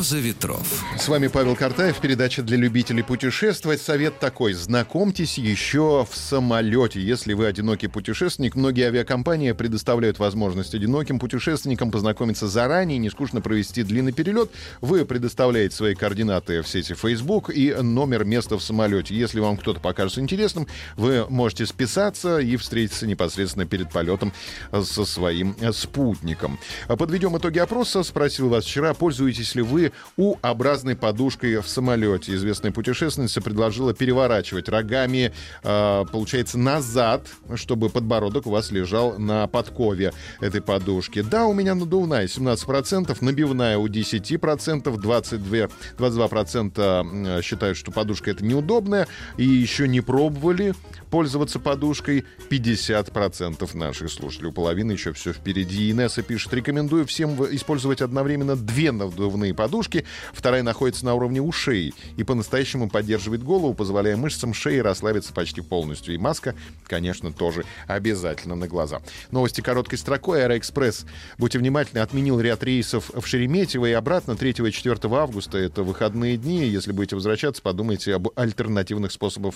Роза ветров. С вами Павел Картаев, передача для любителей путешествовать. Совет такой, знакомьтесь еще в самолете. Если вы одинокий путешественник, многие авиакомпании предоставляют возможность одиноким путешественникам познакомиться заранее, не скучно провести длинный перелет. Вы предоставляете свои координаты в сети Facebook и номер места в самолете. Если вам кто-то покажется интересным, вы можете списаться и встретиться непосредственно перед полетом со своим спутником. Подведем итоги опроса. Спросил вас вчера, пользуетесь ли вы У-образной подушкой в самолете. Известная путешественница предложила переворачивать рогами, э, получается, назад, чтобы подбородок у вас лежал на подкове этой подушки. Да, у меня надувная 17%, набивная у 10%, 22, 22% считают, что подушка это неудобная, и еще не пробовали пользоваться подушкой 50% наших слушателей. У половины еще все впереди. Инесса пишет, рекомендую всем использовать одновременно две надувные подушки. Вторая находится на уровне ушей и по-настоящему поддерживает голову, позволяя мышцам шеи расслабиться почти полностью. И маска, конечно, тоже обязательно на глаза. Новости короткой строкой. Аэроэкспресс, будьте внимательны, отменил ряд рейсов в Шереметьево и обратно 3 и 4 августа. Это выходные дни. Если будете возвращаться, подумайте об альтернативных способах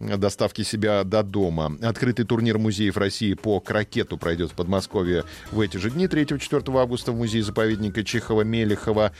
доставки себя до дома. Открытый турнир музеев России по крокету пройдет в Подмосковье в эти же дни, 3-4 августа в музее заповедника Чехова «Мелихово».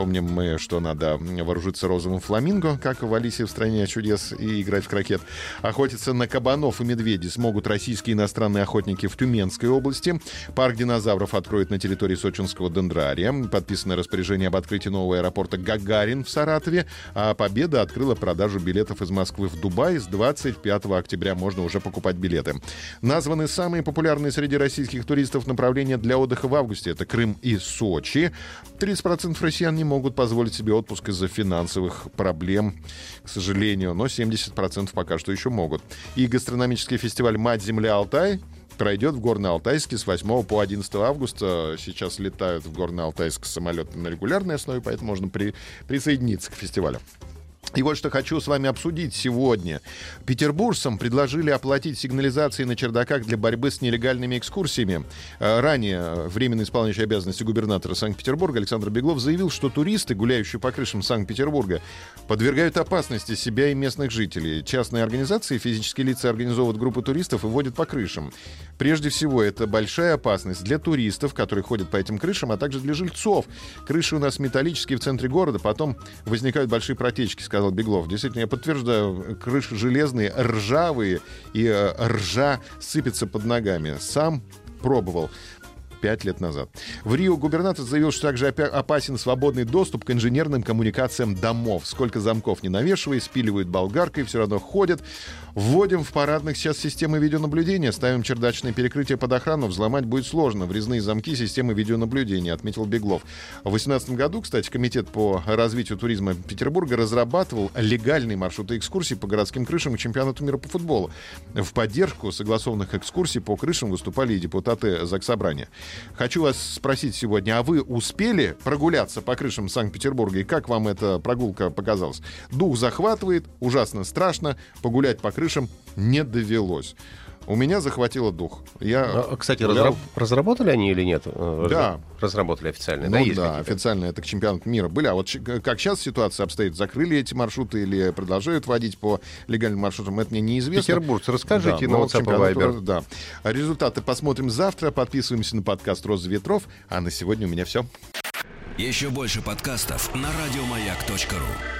Помним мы, что надо вооружиться розовым фламинго, как в Алисе в стране чудес, и играть в крокет. Охотиться на кабанов и медведей смогут российские иностранные охотники в Тюменской области. Парк динозавров откроет на территории сочинского дендрария. Подписано распоряжение об открытии нового аэропорта Гагарин в Саратове. А Победа открыла продажу билетов из Москвы в Дубай. С 25 октября можно уже покупать билеты. Названы самые популярные среди российских туристов направления для отдыха в августе. Это Крым и Сочи. 30% россиян не могут позволить себе отпуск из-за финансовых проблем, к сожалению, но 70% пока что еще могут. И гастрономический фестиваль «Мать, земля, Алтай» пройдет в Горно-Алтайске с 8 по 11 августа. Сейчас летают в Горно-Алтайск самолеты на регулярной основе, поэтому можно при, присоединиться к фестивалю. И вот что хочу с вами обсудить сегодня. Петербуржцам предложили оплатить сигнализации на чердаках для борьбы с нелегальными экскурсиями. Э, ранее временно исполняющий обязанности губернатора Санкт-Петербурга Александр Беглов заявил, что туристы, гуляющие по крышам Санкт-Петербурга, подвергают опасности себя и местных жителей. Частные организации, физические лица организовывают группы туристов и водят по крышам. Прежде всего, это большая опасность для туристов, которые ходят по этим крышам, а также для жильцов. Крыши у нас металлические в центре города, потом возникают большие протечки, сказал Беглов. Действительно, я подтверждаю, крыши железные, ржавые, и э, ржа сыпется под ногами. Сам пробовал пять лет назад. В Рио губернатор заявил, что также опасен свободный доступ к инженерным коммуникациям домов. Сколько замков не навешивай, спиливают болгаркой, все равно ходят. Вводим в парадных сейчас системы видеонаблюдения, ставим чердачное перекрытие под охрану, взломать будет сложно. Врезные замки системы видеонаблюдения, отметил Беглов. В 2018 году, кстати, Комитет по развитию туризма Петербурга разрабатывал легальные маршруты экскурсий по городским крышам к чемпионату мира по футболу. В поддержку согласованных экскурсий по крышам выступали и депутаты Заксобрания. Хочу вас спросить сегодня, а вы успели прогуляться по крышам Санкт-Петербурга? И как вам эта прогулка показалась? Дух захватывает, ужасно страшно, погулять по крышам не довелось. У меня захватило дух. Я а, Кстати, разраб- разработали они или нет? Э, да. Разработали официально, ну, да? Есть да, официально это к чемпионату мира были. А вот как сейчас ситуация обстоит? Закрыли эти маршруты или продолжают водить по легальным маршрутам? Это мне неизвестно. Петербургцы, расскажите да, на WhatsApp и Viber. Да. Результаты посмотрим завтра. Подписываемся на подкаст «Роза ветров». А на сегодня у меня все. Еще больше подкастов на радиомаяк.ру